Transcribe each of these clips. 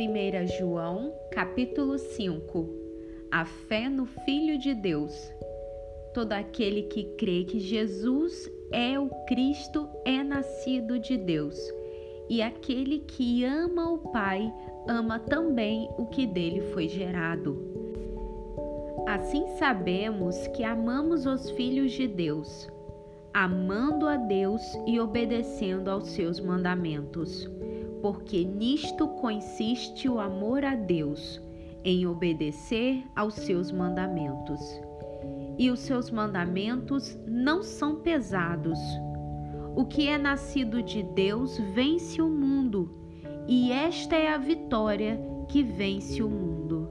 1 João, capítulo 5 A fé no Filho de Deus. Todo aquele que crê que Jesus é o Cristo é nascido de Deus, e aquele que ama o Pai ama também o que dele foi gerado. Assim sabemos que amamos os filhos de Deus, amando a Deus e obedecendo aos seus mandamentos porque nisto consiste o amor a Deus, em obedecer aos seus mandamentos. E os seus mandamentos não são pesados. O que é nascido de Deus vence o mundo, e esta é a vitória que vence o mundo,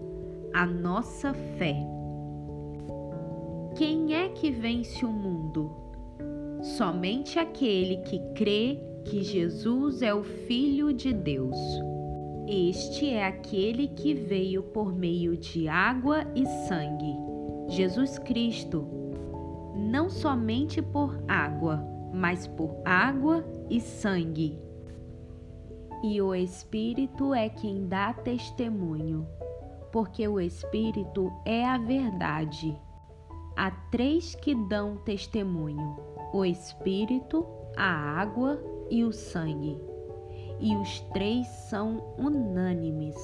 a nossa fé. Quem é que vence o mundo? Somente aquele que crê que Jesus é o Filho de Deus. Este é aquele que veio por meio de água e sangue, Jesus Cristo. Não somente por água, mas por água e sangue. E o Espírito é quem dá testemunho, porque o Espírito é a verdade. Há três que dão testemunho: o Espírito, a água e o sangue, e os três são unânimes.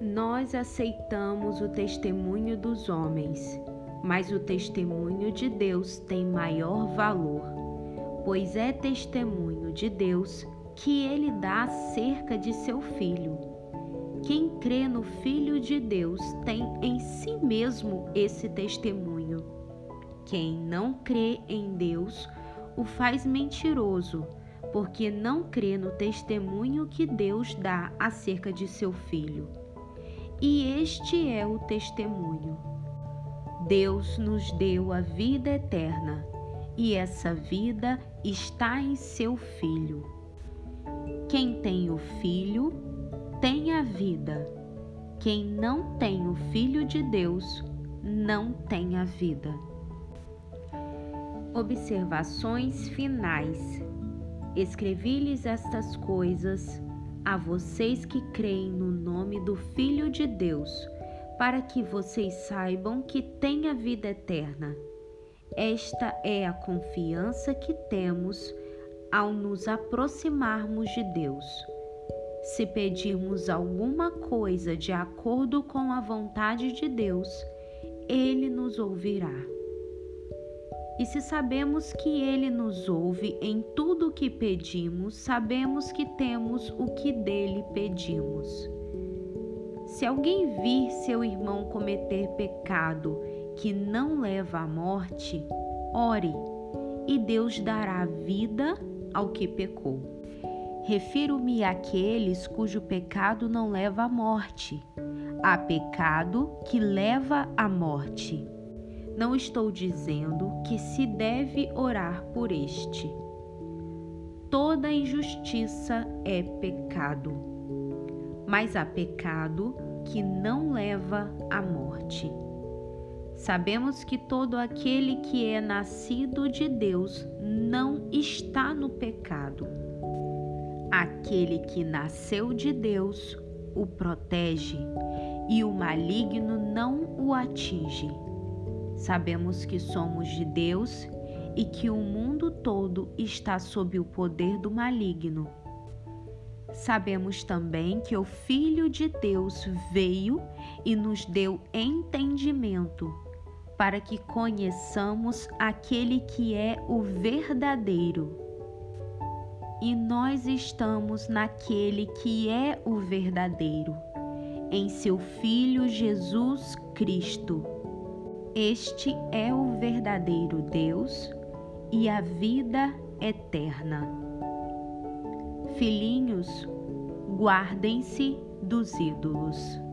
Nós aceitamos o testemunho dos homens, mas o testemunho de Deus tem maior valor, pois é testemunho de Deus que ele dá acerca de seu filho. Quem crê no Filho de Deus tem em si mesmo esse testemunho. Quem não crê em Deus o faz mentiroso porque não crê no testemunho que Deus dá acerca de seu filho. E este é o testemunho. Deus nos deu a vida eterna, e essa vida está em seu Filho. Quem tem o Filho tem a vida. Quem não tem o Filho de Deus não tem a vida. Observações finais. Escrevi-lhes estas coisas a vocês que creem no nome do Filho de Deus, para que vocês saibam que têm a vida eterna. Esta é a confiança que temos ao nos aproximarmos de Deus. Se pedirmos alguma coisa de acordo com a vontade de Deus, Ele nos ouvirá. E se sabemos que Ele nos ouve em tudo o que pedimos, sabemos que temos o que dele pedimos. Se alguém vir seu irmão cometer pecado que não leva à morte, ore, e Deus dará vida ao que pecou. Refiro-me àqueles cujo pecado não leva à morte, há pecado que leva à morte. Não estou dizendo que se deve orar por este. Toda injustiça é pecado, mas há pecado que não leva à morte. Sabemos que todo aquele que é nascido de Deus não está no pecado. Aquele que nasceu de Deus o protege e o maligno não o atinge. Sabemos que somos de Deus e que o mundo todo está sob o poder do maligno. Sabemos também que o Filho de Deus veio e nos deu entendimento para que conheçamos aquele que é o verdadeiro. E nós estamos naquele que é o verdadeiro, em seu Filho Jesus Cristo este é o verdadeiro Deus e a vida eterna. Filhinhos, guardem-se dos ídolos.